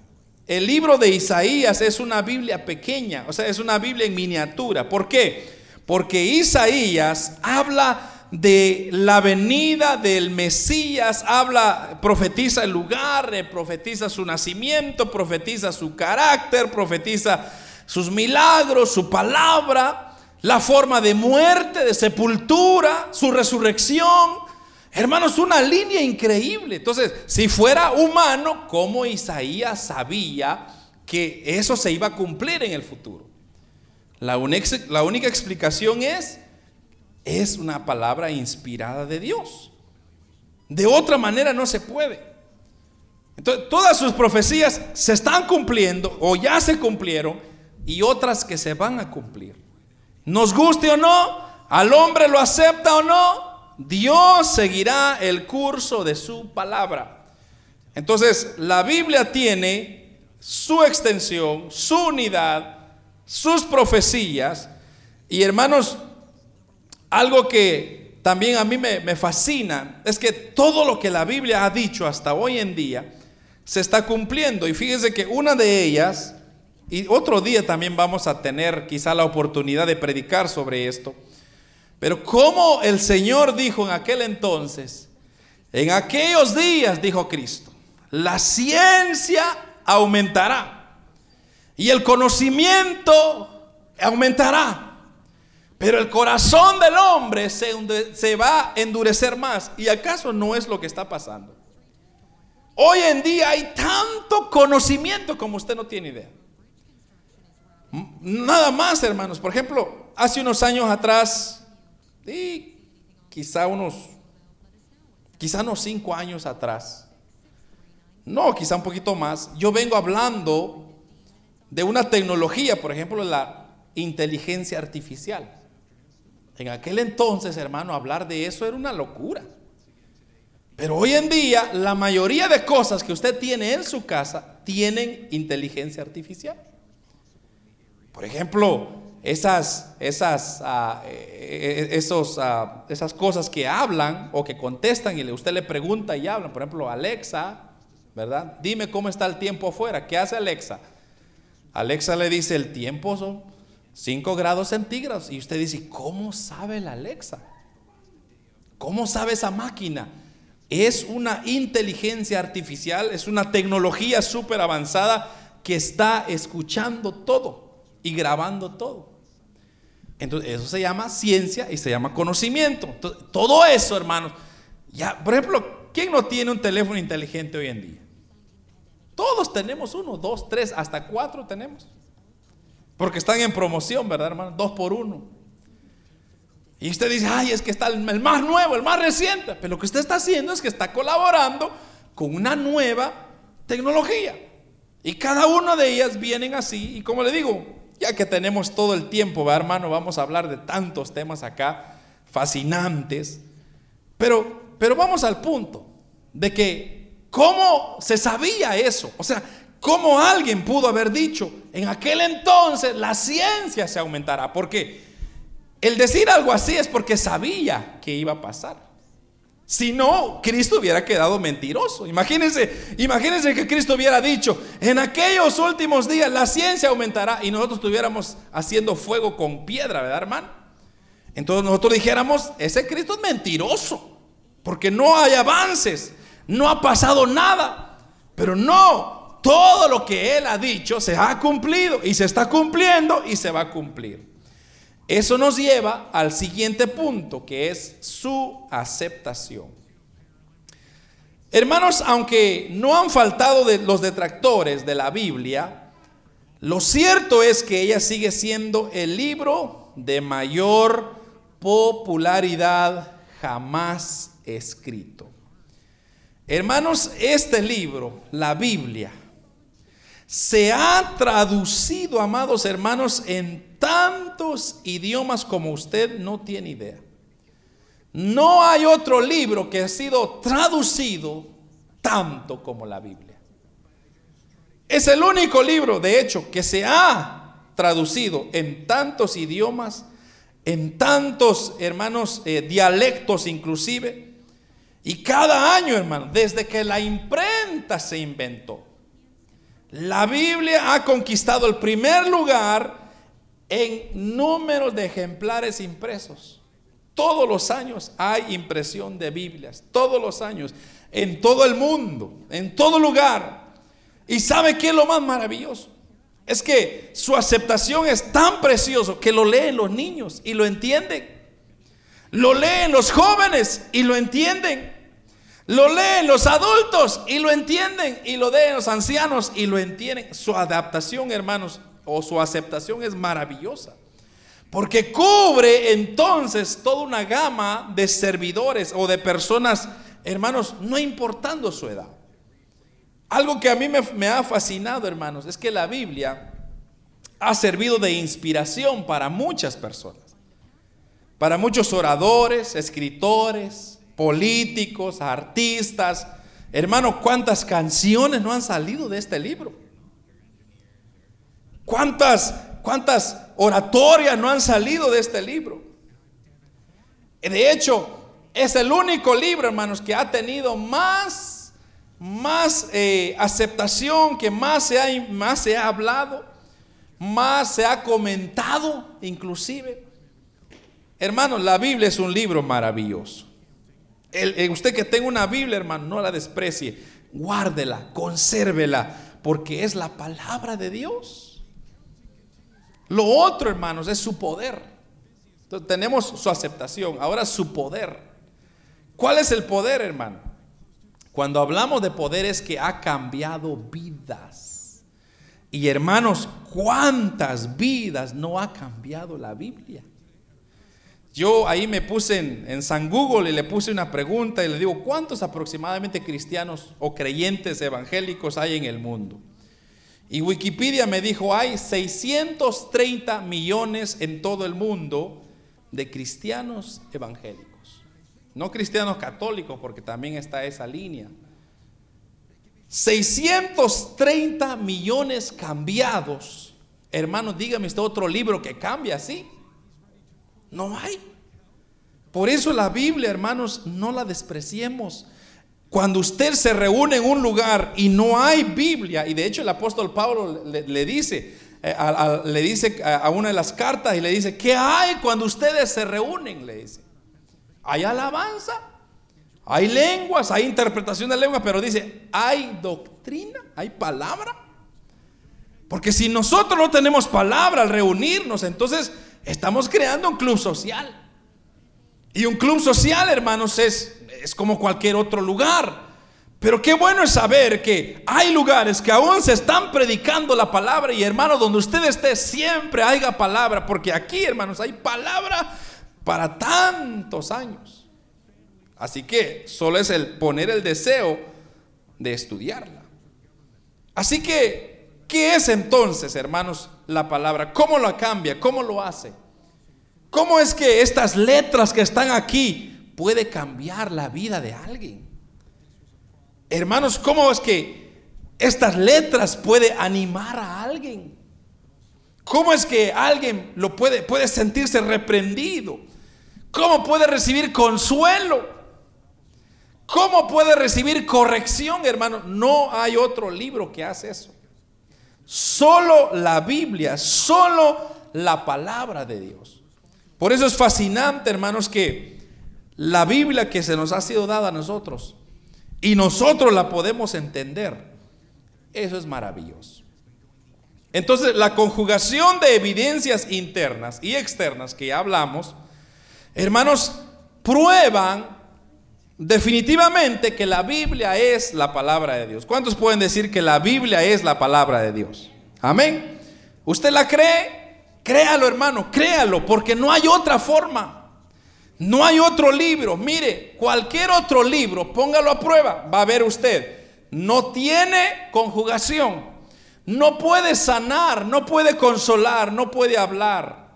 El libro de Isaías es una Biblia pequeña, o sea, es una Biblia en miniatura. ¿Por qué? Porque Isaías habla de la venida del Mesías, habla, profetiza el lugar, eh, profetiza su nacimiento, profetiza su carácter, profetiza sus milagros, su palabra, la forma de muerte, de sepultura, su resurrección. Hermanos, una línea increíble. Entonces, si fuera humano, ¿cómo Isaías sabía que eso se iba a cumplir en el futuro? La la única explicación es, es una palabra inspirada de Dios. De otra manera no se puede. Entonces, todas sus profecías se están cumpliendo o ya se cumplieron y otras que se van a cumplir. Nos guste o no, al hombre lo acepta o no, Dios seguirá el curso de su palabra. Entonces, la Biblia tiene su extensión, su unidad, sus profecías. Y hermanos, algo que también a mí me, fascina es que todo lo que la Biblia ha dicho hasta hoy en día se está cumpliendo. Y fíjense que una de ellas, y otro día también vamos a tener quizá la oportunidad de predicar sobre esto, pero como el Señor dijo en aquel entonces, en aquellos días, dijo Cristo, la ciencia aumentará y el conocimiento aumentará. Pero el corazón del hombre se, va a endurecer más. ¿Y acaso no es lo que está pasando? Hoy en día hay tanto conocimiento como usted no tiene idea. Nada más, hermanos. Por ejemplo, hace unos años atrás, y quizá unos, quizá unos cinco años atrás, no, quizá un poquito más, yo vengo hablando de una tecnología, por ejemplo, la inteligencia artificial. En aquel entonces, hermano, hablar de eso era una locura. Pero hoy en día, la mayoría de cosas que usted tiene en su casa tienen inteligencia artificial. Por ejemplo, esas, esas, ah, eh, esos, ah, esas cosas que hablan o que contestan y usted le pregunta y hablan. Por ejemplo, Alexa, ¿verdad? Dime cómo está el tiempo afuera. ¿Qué hace Alexa? Alexa le dice, el tiempo son 5 grados centígrados. Y usted dice, ¿cómo sabe la Alexa? ¿Cómo sabe esa máquina? Es una inteligencia artificial, es una tecnología súper avanzada que está escuchando todo y grabando todo. Entonces, eso se llama ciencia y se llama conocimiento. todo eso, hermanos. Ya, por ejemplo, ¿quién no tiene un teléfono inteligente hoy en día? Todos tenemos uno, dos, tres, hasta cuatro tenemos. Porque están en promoción, ¿verdad, hermano? Dos por uno. Y usted dice, ay, es que está el, más nuevo, el más reciente. Pero lo que usted está haciendo es que está colaborando con una nueva tecnología. Y cada una de ellas vienen así. Y como le digo, ya que tenemos todo el tiempo, ¿verdad, hermano, vamos a hablar de tantos temas acá fascinantes. Pero, pero vamos al punto de que ¿Cómo se sabía eso? O sea, ¿cómo alguien pudo haber dicho en aquel entonces la ciencia se aumentará? Porque el decir algo así es porque sabía que iba a pasar. Si no, Cristo hubiera quedado mentiroso. Imagínense, imagínense que Cristo hubiera dicho, en aquellos últimos días la ciencia aumentará y nosotros estuviéramos haciendo fuego con piedra, ¿verdad, hermano? Entonces nosotros dijéramos, ese Cristo es mentiroso, porque no hay avances no ha pasado nada. Pero no, todo lo que Él ha dicho se ha cumplido y se está cumpliendo y se va a cumplir. Eso nos lleva al siguiente punto, que es su aceptación. Hermanos, aunque no han faltado los detractores de la Biblia, lo cierto es que ella sigue siendo el libro de mayor popularidad jamás escrito. Hermanos, este libro, la Biblia, se ha traducido, amados hermanos, en tantos idiomas como usted no tiene idea. No hay otro libro que ha sido traducido tanto como la Biblia. Es el único libro, de hecho, que se ha traducido en tantos idiomas, en tantos, hermanos, eh, dialectos inclusive y cada año, hermano, desde que la imprenta se inventó, la Biblia ha conquistado el primer lugar en número de ejemplares impresos. Todos los años hay impresión de Biblias, todos los años, en todo el mundo, en todo lugar. ¿Y sabe qué es lo más maravilloso? Es que su aceptación es tan precioso que lo leen los niños y lo entienden. Lo leen los jóvenes y lo entienden. Lo leen los adultos y lo entienden. Y lo leen los ancianos y lo entienden. Su adaptación, hermanos, o su aceptación es maravillosa. Porque cubre entonces toda una gama de servidores o de personas, hermanos, no importando su edad. Algo que a mí me, me ha fascinado, hermanos, es que la Biblia ha servido de inspiración para muchas personas, para muchos oradores, escritores, políticos, artistas. Hermano, ¿cuántas canciones no han salido de este libro? ¿Cuántas, cuántas oratorias no han salido de este libro? De hecho, es el único libro, hermanos, que ha tenido más, más eh, aceptación, que más se, ha, más se ha hablado, más se ha comentado, inclusive. Hermanos, la Biblia es un libro maravilloso. El, usted que tenga una Biblia, hermano, no la desprecie. Guárdela, consérvela, porque es la palabra de Dios. Lo otro, hermanos, es su poder. Entonces, tenemos su aceptación, ahora su poder. ¿Cuál es el poder, hermano? Cuando hablamos de poder es que ha cambiado vidas. Y hermanos, ¿cuántas vidas no ha cambiado la Biblia? Yo ahí me puse en, en, San Google y le puse una pregunta y le digo, ¿cuántos aproximadamente cristianos o creyentes evangélicos hay en el mundo? Y Wikipedia me dijo, hay 630 millones en todo el mundo de cristianos evangélicos. No cristianos católicos, porque también está esa línea. 630 millones cambiados. Hermanos, dígame usted otro libro que cambia así. No hay. Por eso la Biblia, hermanos, no la despreciemos. Cuando usted se reúne en un lugar y no hay Biblia, y de hecho el apóstol Pablo le, dice, eh, a, le dice a una de las cartas y le dice, ¿qué hay cuando ustedes se reúnen? Le dice, hay alabanza, hay lenguas, hay interpretación de lenguas, pero dice, hay doctrina, hay palabra. Porque si nosotros no tenemos palabra al reunirnos, entonces estamos creando un club social. Y un club social, hermanos, es es como cualquier otro lugar. Pero qué bueno es saber que hay lugares que aún se están predicando la palabra y hermano, donde usted esté siempre haya palabra, porque aquí, hermanos, hay palabra para tantos años. Así que solo es el poner el deseo de estudiarla. Así que, ¿qué es entonces, hermanos, la palabra? ¿Cómo la cambia? ¿Cómo lo hace? ¿Cómo es que estas letras que están aquí puede cambiar la vida de alguien. Hermanos, ¿cómo es que estas letras puede animar a alguien? ¿Cómo es que alguien lo puede, puede sentirse reprendido? ¿Cómo puede recibir consuelo? ¿Cómo puede recibir corrección, hermano? No hay otro libro que hace eso. Solo la Biblia, solo la palabra de Dios. Por eso es fascinante, hermanos, que la Biblia que se nos ha sido dada a nosotros y nosotros la podemos entender, eso es maravilloso. Entonces, la conjugación de evidencias internas y externas que ya hablamos, hermanos, prueban definitivamente que la Biblia es la palabra de Dios. ¿Cuántos pueden decir que la Biblia es la palabra de Dios? Amén. ¿Usted la cree? Créalo, hermano, créalo, porque no hay otra forma. No hay otro libro. Mire, cualquier otro libro, póngalo a prueba, va a ver usted. No tiene conjugación. No puede sanar, no puede consolar, no puede hablar.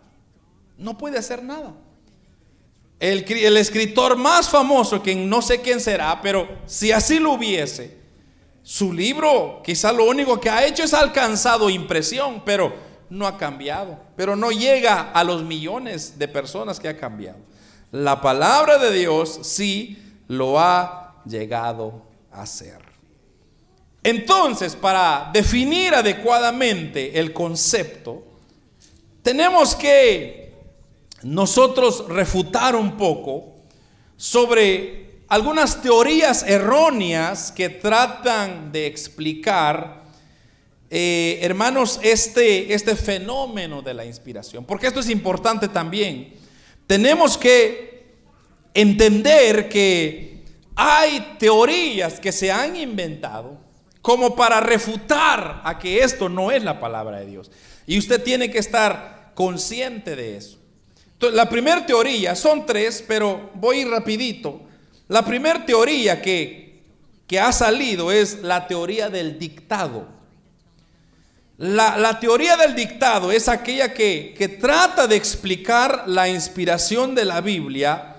No puede hacer nada. El, escritor más famoso, que no sé quién será, pero si así lo hubiese, su libro quizá lo único que ha hecho es alcanzado impresión, pero no ha cambiado, pero no llega a los millones de personas que ha cambiado. La palabra de Dios sí lo ha llegado a ser. Entonces, para definir adecuadamente el concepto, tenemos que nosotros refutar un poco sobre algunas teorías erróneas que tratan de explicar, eh, hermanos, este, este fenómeno de la inspiración. Porque esto es importante también tenemos que entender que hay teorías que se han inventado como para refutar a que esto no es la palabra de Dios. Y usted tiene que estar consciente de eso. La primera teoría, son tres, pero voy rapidito. La primera teoría que, que ha salido es la teoría del dictado. La, teoría del dictado es aquella que, que trata de explicar la inspiración de la Biblia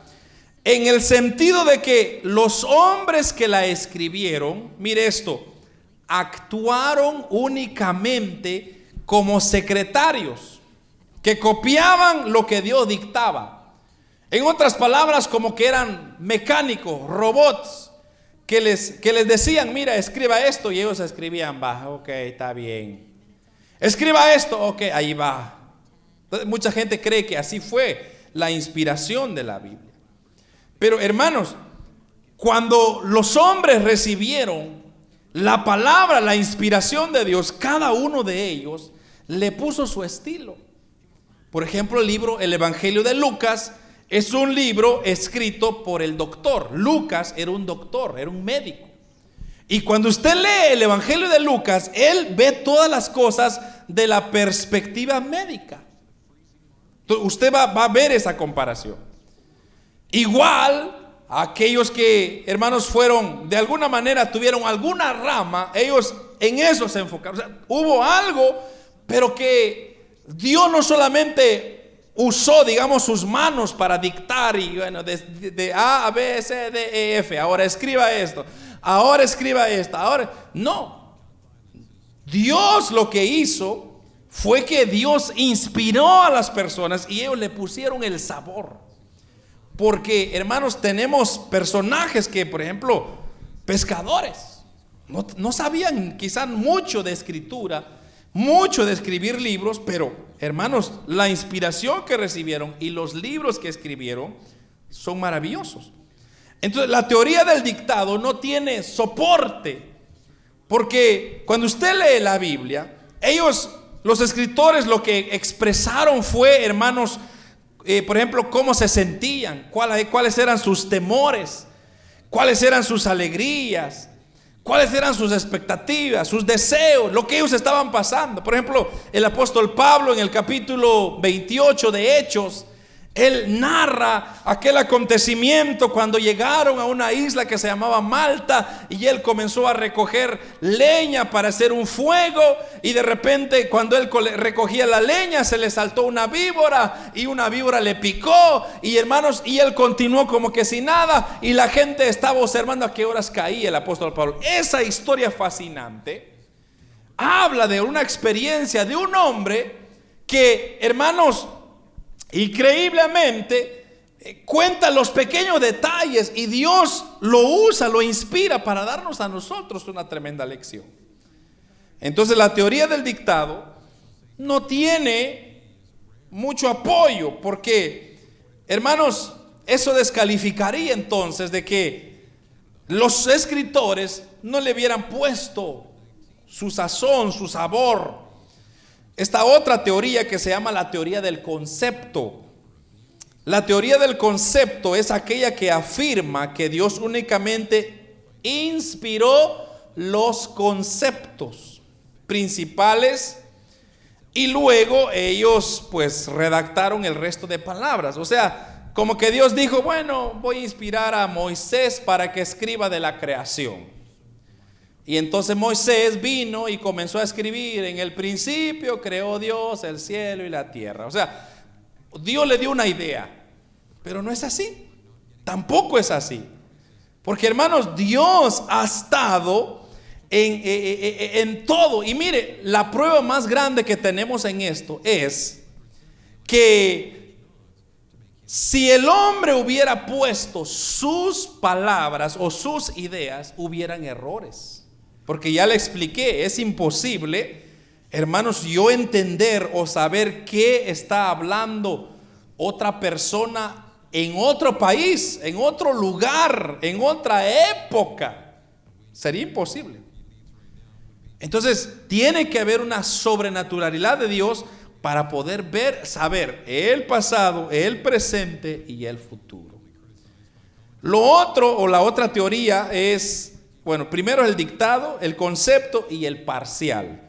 en el sentido de que los hombres que la escribieron, mire esto, actuaron únicamente como secretarios, que copiaban lo que Dios dictaba. En otras palabras, como que eran mecánicos, robots, que les, que les decían, mira, escriba esto, y ellos escribían, va, ok, está bien. Escriba esto, ok, ahí va. mucha gente cree que así fue la inspiración de la Biblia. Pero hermanos, cuando los hombres recibieron la palabra, la inspiración de Dios, cada uno de ellos le puso su estilo. Por ejemplo, el libro El Evangelio de Lucas es un libro escrito por el doctor. Lucas era un doctor, era un médico. Y cuando usted lee el Evangelio de Lucas, él ve todas las cosas de la perspectiva médica. usted va, a ver esa comparación. Igual, aquellos que, hermanos, fueron, de alguna manera, tuvieron alguna rama, ellos en eso se enfocaron. hubo algo, pero que Dios no solamente usó, digamos, sus manos para dictar y bueno, de, A B, C, D, E, F, ahora escriba esto ahora escriba esta, ahora. No. Dios lo que hizo fue que Dios inspiró a las personas y ellos le pusieron el sabor. Porque, hermanos, tenemos personajes que, por ejemplo, pescadores, no, no sabían quizás mucho de escritura, mucho de escribir libros, pero, hermanos, la inspiración que recibieron y los libros que escribieron son maravillosos. Entonces, la teoría del dictado no tiene soporte, porque cuando usted lee la Biblia, ellos, los escritores, lo que expresaron fue, hermanos, eh, por ejemplo, cómo se sentían, cuáles, cuáles eran sus temores, cuáles eran sus alegrías, cuáles eran sus expectativas, sus deseos, lo que ellos estaban pasando. Por ejemplo, el apóstol Pablo en el capítulo 28 de Hechos, él narra aquel acontecimiento cuando llegaron a una isla que se llamaba Malta y él comenzó a recoger leña para hacer un fuego y de repente cuando él recogía la leña se le saltó una víbora y una víbora le picó y hermanos y él continuó como que sin nada y la gente estaba observando a qué horas caía el apóstol Pablo. Esa historia fascinante habla de una experiencia de un hombre que hermanos increíblemente eh, cuenta los pequeños detalles y Dios lo usa, lo inspira para darnos a nosotros una tremenda lección. Entonces la teoría del dictado no tiene mucho apoyo porque, hermanos, eso descalificaría entonces de que los escritores no le hubieran puesto su sazón, su sabor, esta otra teoría que se llama la teoría del concepto. La teoría del concepto es aquella que afirma que Dios únicamente inspiró los conceptos principales y luego ellos pues redactaron el resto de palabras. O sea, como que Dios dijo, bueno, voy a inspirar a Moisés para que escriba de la creación. Y entonces Moisés vino y comenzó a escribir, en el principio creó Dios el cielo y la tierra. O sea, Dios le dio una idea, pero no es así. Tampoco es así. Porque hermanos, Dios ha estado en, eh, eh, eh, en, todo. Y mire, la prueba más grande que tenemos en esto es que si el hombre hubiera puesto sus palabras o sus ideas, hubieran errores. Porque ya le expliqué, es imposible, hermanos, yo entender o saber qué está hablando otra persona en otro país, en otro lugar, en otra época. Sería imposible. Entonces, tiene que haber una sobrenaturalidad de Dios para poder ver, saber el pasado, el presente y el futuro. Lo otro o la otra teoría es bueno, primero el dictado, el concepto y el parcial.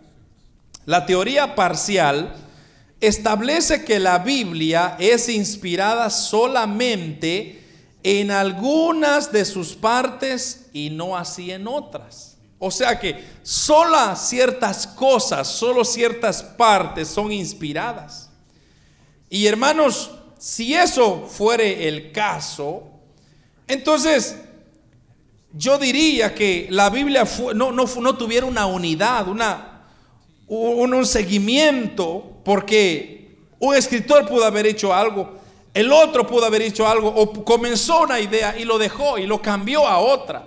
La teoría parcial establece que la Biblia es inspirada solamente en algunas de sus partes y no así en otras. O sea que solo ciertas cosas, solo ciertas partes son inspiradas. Y hermanos, si eso fuere el caso, entonces yo diría que la Biblia no, tuviera una unidad, una, un, un seguimiento, porque un escritor pudo haber hecho algo, el otro pudo haber hecho algo, o comenzó una idea y lo dejó y lo cambió a otra.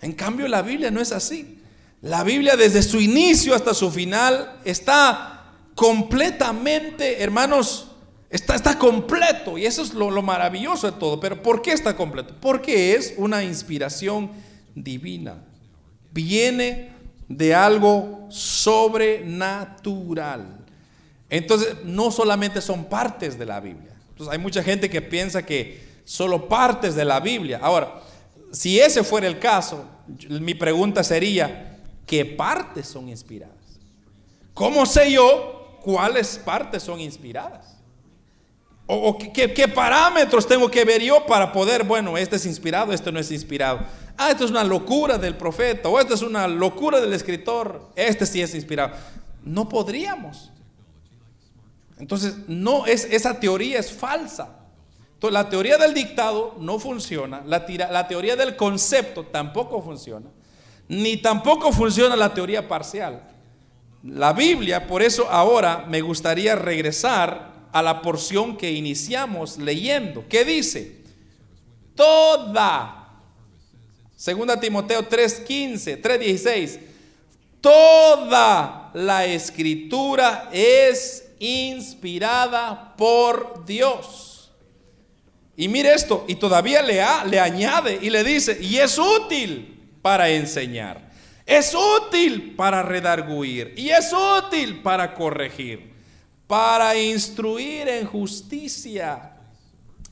En cambio, la Biblia no es así. La Biblia desde su inicio hasta su final está completamente, hermanos, está, está completo. Y eso es lo, lo maravilloso de todo. Pero ¿por qué está completo? Porque es una inspiración divina. Viene de algo sobrenatural. Entonces, no solamente son partes de la Biblia. Entonces, hay mucha gente que piensa que solo partes de la Biblia. Ahora, si ese fuera el caso, mi pregunta sería, ¿qué partes son inspiradas? ¿Cómo sé yo cuáles partes son inspiradas? ¿O, qué, parámetros tengo que ver yo para poder, bueno, este es inspirado, este no es inspirado? Ah, esto es una locura del profeta, o esto es una locura del escritor, este sí es inspirado. No podríamos. Entonces, no es, esa teoría es falsa. La teoría del dictado no funciona, la teoría del concepto tampoco funciona, ni tampoco funciona la teoría parcial. La Biblia, por eso ahora me gustaría regresar a la porción que iniciamos leyendo. ¿Qué dice? Toda. Segunda Timoteo 3:15, 3:16. Toda la escritura es inspirada por Dios y mire esto, y todavía le, le añade y le dice, y es útil para enseñar, es útil para redarguir, y es útil para corregir, para instruir en justicia,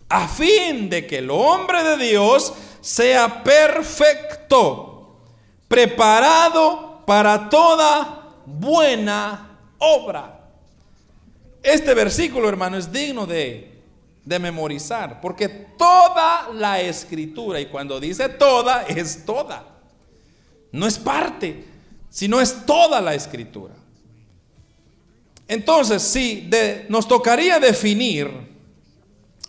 a fin de que el hombre de Dios sea perfecto, preparado para toda buena obra. Este versículo, hermano, es digno de de memorizar, porque toda la escritura, y cuando dice toda, es toda. No es parte, sino es toda la escritura. Entonces, si nos tocaría definir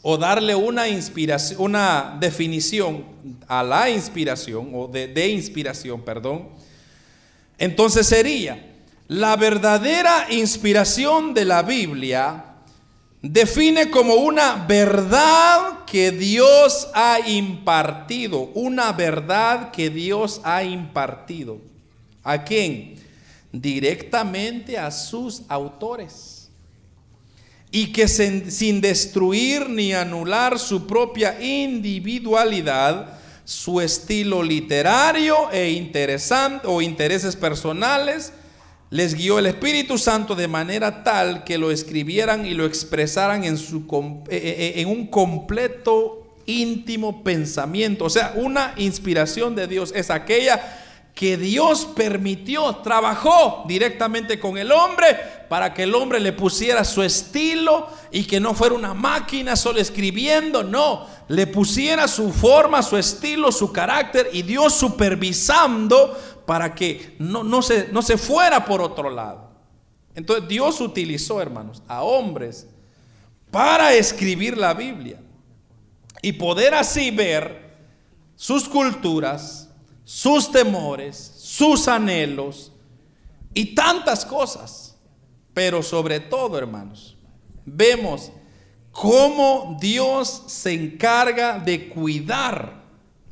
o darle una inspiración, una definición a la inspiración, o de, de inspiración, perdón, entonces sería la verdadera inspiración de la Biblia define como una verdad que Dios ha impartido, una verdad que Dios ha impartido. ¿A quién? Directamente a sus autores. Y que sin, destruir ni anular su propia individualidad, su estilo literario e interesante o intereses personales, les guió el Espíritu Santo de manera tal que lo escribieran y lo expresaran en, eh, eh, eh, en un completo íntimo pensamiento. O sea, una inspiración de Dios es aquella que Dios permitió, trabajó directamente con el hombre para que el hombre le pusiera su estilo y que no fuera una máquina solo escribiendo, no, le pusiera su forma, su estilo, su carácter y Dios supervisando para que no, no, se, no se fuera por otro lado. Entonces Dios utilizó, hermanos, a hombres para escribir la Biblia y poder así ver sus culturas, sus temores, sus anhelos y tantas cosas. Pero sobre todo, hermanos, vemos cómo Dios se encarga de cuidar,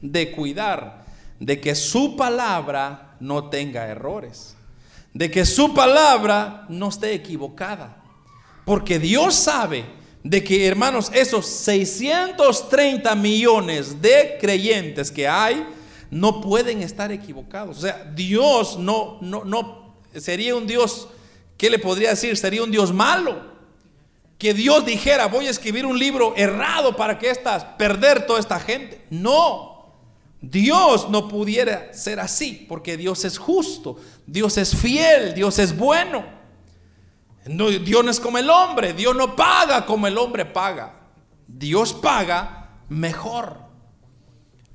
de cuidar de que su palabra no tenga errores, de que su palabra no esté equivocada. Porque Dios sabe de que, hermanos, esos 630 millones de creyentes que hay, no pueden estar equivocados. O sea, Dios no, no, no, sería un Dios, ¿qué le podría decir? Sería un Dios malo. Que Dios dijera, voy a escribir un libro errado para que estas, perder toda esta gente. No, Dios no pudiera ser así, porque Dios es justo, Dios es fiel, Dios es bueno. Dios no es como el hombre, Dios no paga como el hombre paga. Dios paga mejor.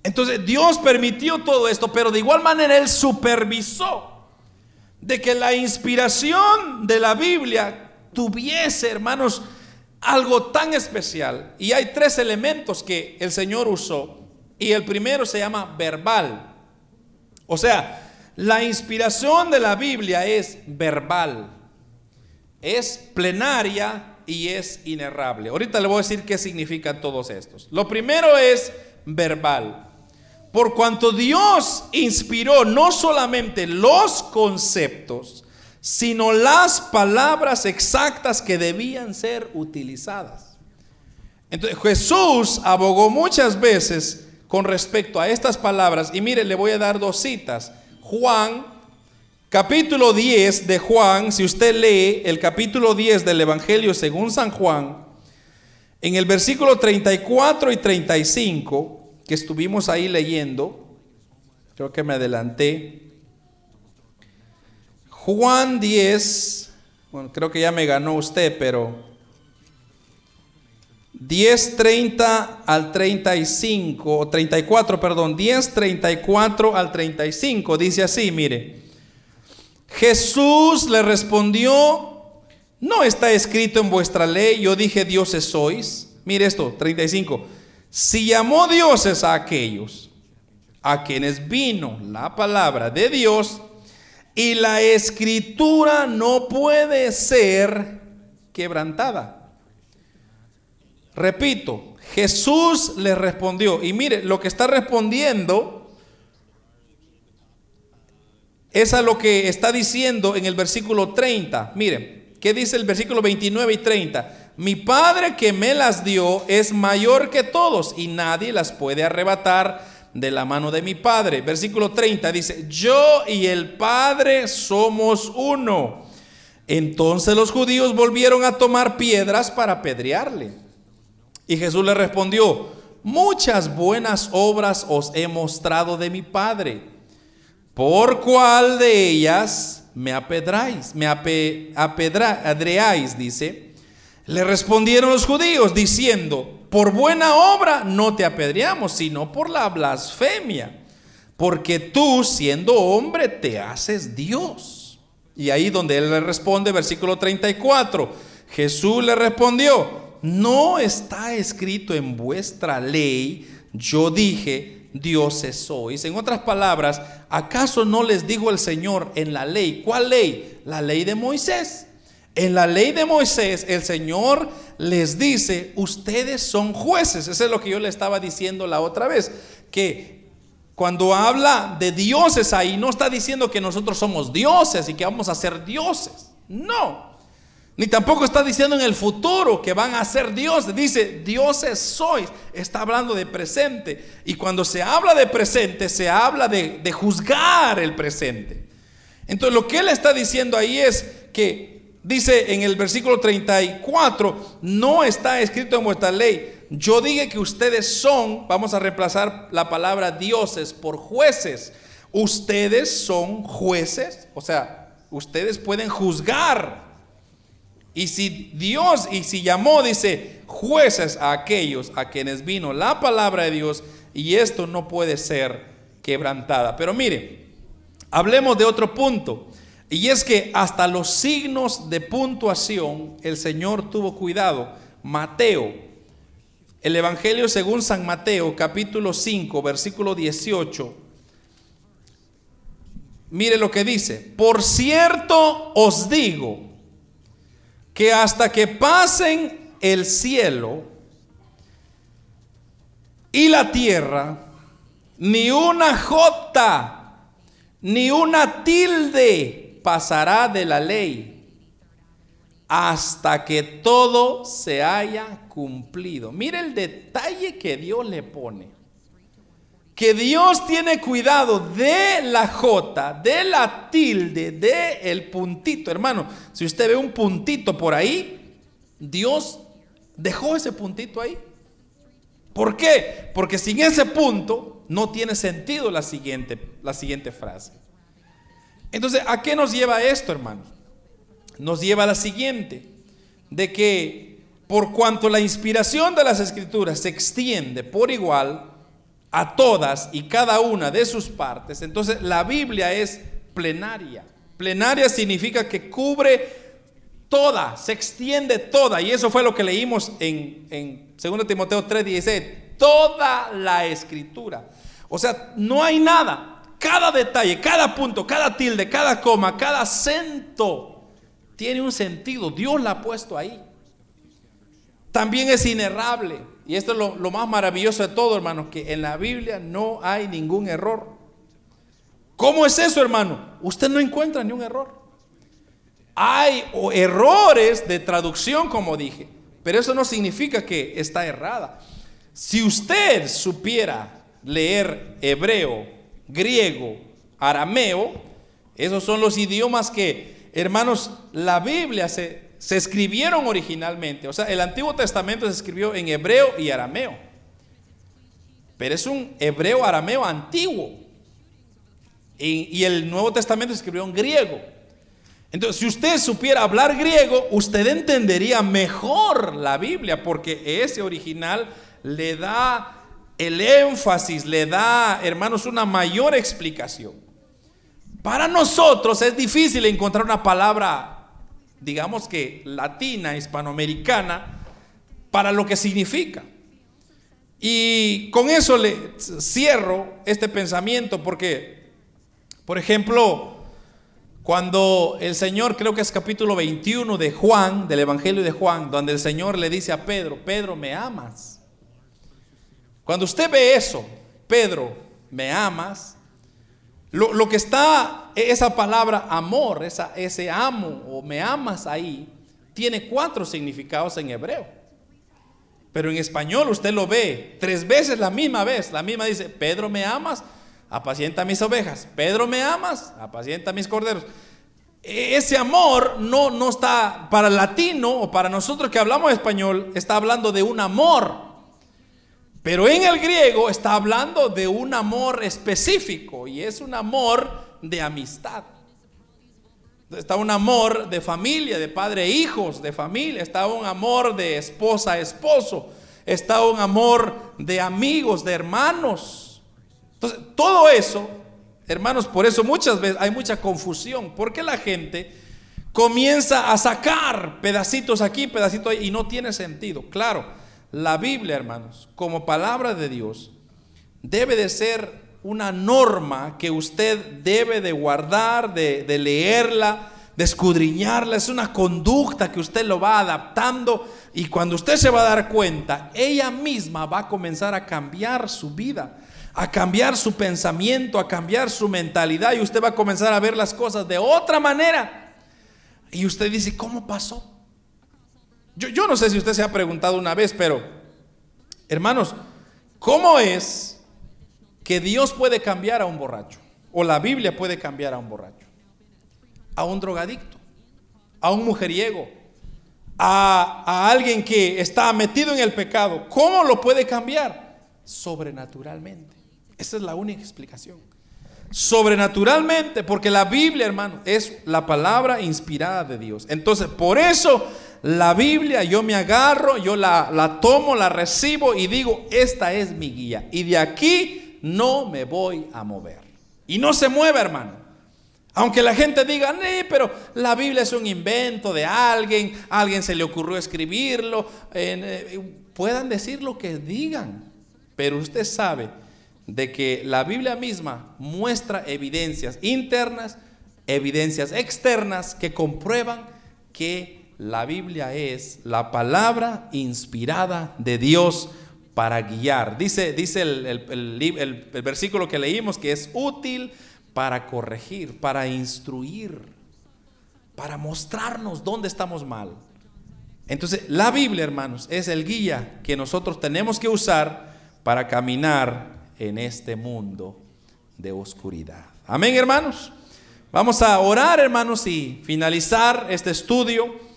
Entonces Dios permitió todo esto, pero de igual manera Él supervisó de que la inspiración de la Biblia tuviese, hermanos, algo tan especial. Y hay tres elementos que el Señor usó. Y el primero se llama verbal. O sea, la inspiración de la Biblia es verbal, es plenaria y es inerrable. Ahorita le voy a decir qué significan todos estos. Lo primero es verbal. Por cuanto Dios inspiró no solamente los conceptos, sino las palabras exactas que debían ser utilizadas. Entonces Jesús abogó muchas veces con respecto a estas palabras y mire, le voy a dar dos citas. Juan, capítulo 10 de Juan, si usted lee el capítulo 10 del Evangelio según San Juan, en el versículo 34 y 35, que estuvimos ahí leyendo, creo que me adelanté. Juan 10, bueno, creo que ya me ganó usted, pero 10, 30 al 35, o 34, perdón, 10, 34 al 35, dice así, mire. Jesús le respondió, no está escrito en vuestra ley, yo dije dioses sois. Mire esto, 35. Si llamó dioses a aquellos a quienes vino la palabra de Dios, y la escritura no puede ser quebrantada. Repito, Jesús le respondió, y mire, lo que está respondiendo es a lo que está diciendo en el versículo 30. Mire, ¿qué dice el versículo 29 y 30? Mi Padre que me las dio es mayor que todos y nadie las puede arrebatar de la mano de mi Padre. Versículo 30 dice, yo y el Padre somos uno. Entonces los judíos volvieron a tomar piedras para apedrearle. Y Jesús le respondió, muchas buenas obras os he mostrado de mi Padre. ¿Por cuál de ellas me apedráis? Me apedreáis, dice. Le respondieron los judíos diciendo, por buena obra no te apedreamos, sino por la blasfemia, porque tú siendo hombre te haces Dios. Y ahí donde él le responde, versículo 34, Jesús le respondió, no está escrito en vuestra ley, yo dije, dioses sois. En otras palabras, ¿acaso no les dijo el Señor en la ley? ¿Cuál ley? La ley de Moisés. En la ley de Moisés, el Señor les dice, ustedes son jueces. Eso es lo que yo le estaba diciendo la otra vez, que cuando habla de dioses ahí, no está diciendo que nosotros somos dioses y que vamos a ser dioses. No. Ni tampoco está diciendo en el futuro que van a ser dioses. Dice, dioses sois. Está hablando de presente. Y cuando se habla de presente, se habla de, de juzgar el presente. Entonces lo que él está diciendo ahí es que Dice en el versículo 34, no está escrito en vuestra ley. Yo dije que ustedes son, vamos a reemplazar la palabra dioses por jueces. Ustedes son jueces, o sea, ustedes pueden juzgar. Y si Dios, y si llamó, dice, jueces a aquellos a quienes vino la palabra de Dios, y esto no puede ser quebrantada. Pero mire, hablemos de otro punto. Y es que hasta los signos de puntuación el Señor tuvo cuidado. Mateo, el Evangelio según San Mateo, capítulo 5, versículo 18. Mire lo que dice. Por cierto os digo que hasta que pasen el cielo y la tierra, ni una jota, ni una tilde pasará de la ley hasta que todo se haya cumplido. Mire el detalle que Dios le pone. Que Dios tiene cuidado de la J, de la tilde, de el puntito. Hermano, si usted ve un puntito por ahí, Dios dejó ese puntito ahí. ¿Por qué? Porque sin ese punto no tiene sentido la siguiente, la siguiente frase. Entonces, ¿a qué nos lleva esto, hermanos? Nos lleva a la siguiente, de que por cuanto la inspiración de las escrituras se extiende por igual, a todas y cada una de sus partes, entonces la Biblia es plenaria. Plenaria significa que cubre toda, se extiende toda. Y eso fue lo que leímos en, en 2 Timoteo 3:16. Toda la escritura. O sea, no hay nada. Cada detalle, cada punto, cada tilde, cada coma, cada acento tiene un sentido. Dios la ha puesto ahí. También es inerrable. Y esto es lo, más maravilloso de todo, hermanos, que en la Biblia no hay ningún error. ¿Cómo es eso, hermano? Usted no encuentra ni un error. Hay errores de traducción, como dije, pero eso no significa que está errada. Si usted supiera leer hebreo, griego, arameo, esos son los idiomas que, hermanos, la Biblia se, escribieron originalmente. O sea, el Antiguo Testamento se escribió en hebreo y arameo. Pero es un hebreo arameo antiguo y el Nuevo Testamento se escribió en griego. Entonces, si usted supiera hablar griego, usted entendería mejor la Biblia, porque ese original le da el énfasis, le da, hermanos, una mayor explicación. Para nosotros es difícil encontrar una palabra, digamos que latina, hispanoamericana, para lo que significa. Y con eso le cierro este pensamiento porque por ejemplo, cuando el Señor, creo que es capítulo 21 de Juan, del Evangelio de Juan, donde el Señor le dice a Pedro, Pedro, ¿me amas? Cuando usted ve eso, Pedro, ¿me amas? Lo, que está, esa palabra amor, esa, ese amo o me amas ahí, tiene cuatro significados en hebreo. Pero en español usted lo ve tres veces la misma vez. La misma dice, Pedro, ¿me amas? apacienta mis ovejas. Pedro, ¿me amas? Apacienta mis corderos. E, ese amor no, no está para el latino o para nosotros que hablamos español, está hablando de un amor. Pero en el griego está hablando de un amor específico y es un amor de amistad. Está un amor de familia, de padre e hijos, de familia. Está un amor de esposa a esposo. Está un amor de amigos, de hermanos. Entonces, todo eso, hermanos, por eso muchas veces hay mucha confusión, porque la gente comienza a sacar pedacitos aquí, pedacitos ahí, y no tiene sentido. Claro, la Biblia, hermanos, como palabra de Dios, debe de ser una norma que usted debe de guardar, de, de leerla, de escudriñarla, es una conducta que usted lo va adaptando y cuando usted se va a dar cuenta, ella misma va a comenzar a cambiar su vida a cambiar su pensamiento, a cambiar su mentalidad y usted va a comenzar a ver las cosas de otra manera. Y usted dice, ¿cómo pasó? Yo, no sé si usted se ha preguntado una vez, pero hermanos, ¿cómo es que Dios puede cambiar a un borracho? O la Biblia puede cambiar a un borracho, a un drogadicto, a un mujeriego, a, a alguien que está metido en el pecado. ¿Cómo lo puede cambiar? Sobrenaturalmente. Esa es la única explicación. Sobrenaturalmente, porque la Biblia, hermano, es la palabra inspirada de Dios. Entonces, por eso la Biblia yo me agarro, yo la, la tomo, la recibo y digo, esta es mi guía. Y de aquí no me voy a mover. Y no se mueve, hermano. Aunque la gente diga, no, pero la Biblia es un invento de alguien, a alguien se le ocurrió escribirlo, eh, puedan decir lo que digan, pero usted sabe de que la Biblia misma muestra evidencias internas, evidencias externas que comprueban que la Biblia es la palabra inspirada de Dios para guiar. Dice, dice el, el, versículo que leímos que es útil para corregir, para instruir, para mostrarnos dónde estamos mal. Entonces, la Biblia, hermanos, es el guía que nosotros tenemos que usar para caminar en este mundo de oscuridad. Amén, hermanos. Vamos a orar, hermanos, y finalizar este estudio.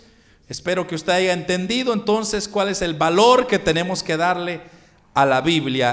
Espero que usted haya entendido entonces cuál es el valor que tenemos que darle a la Biblia.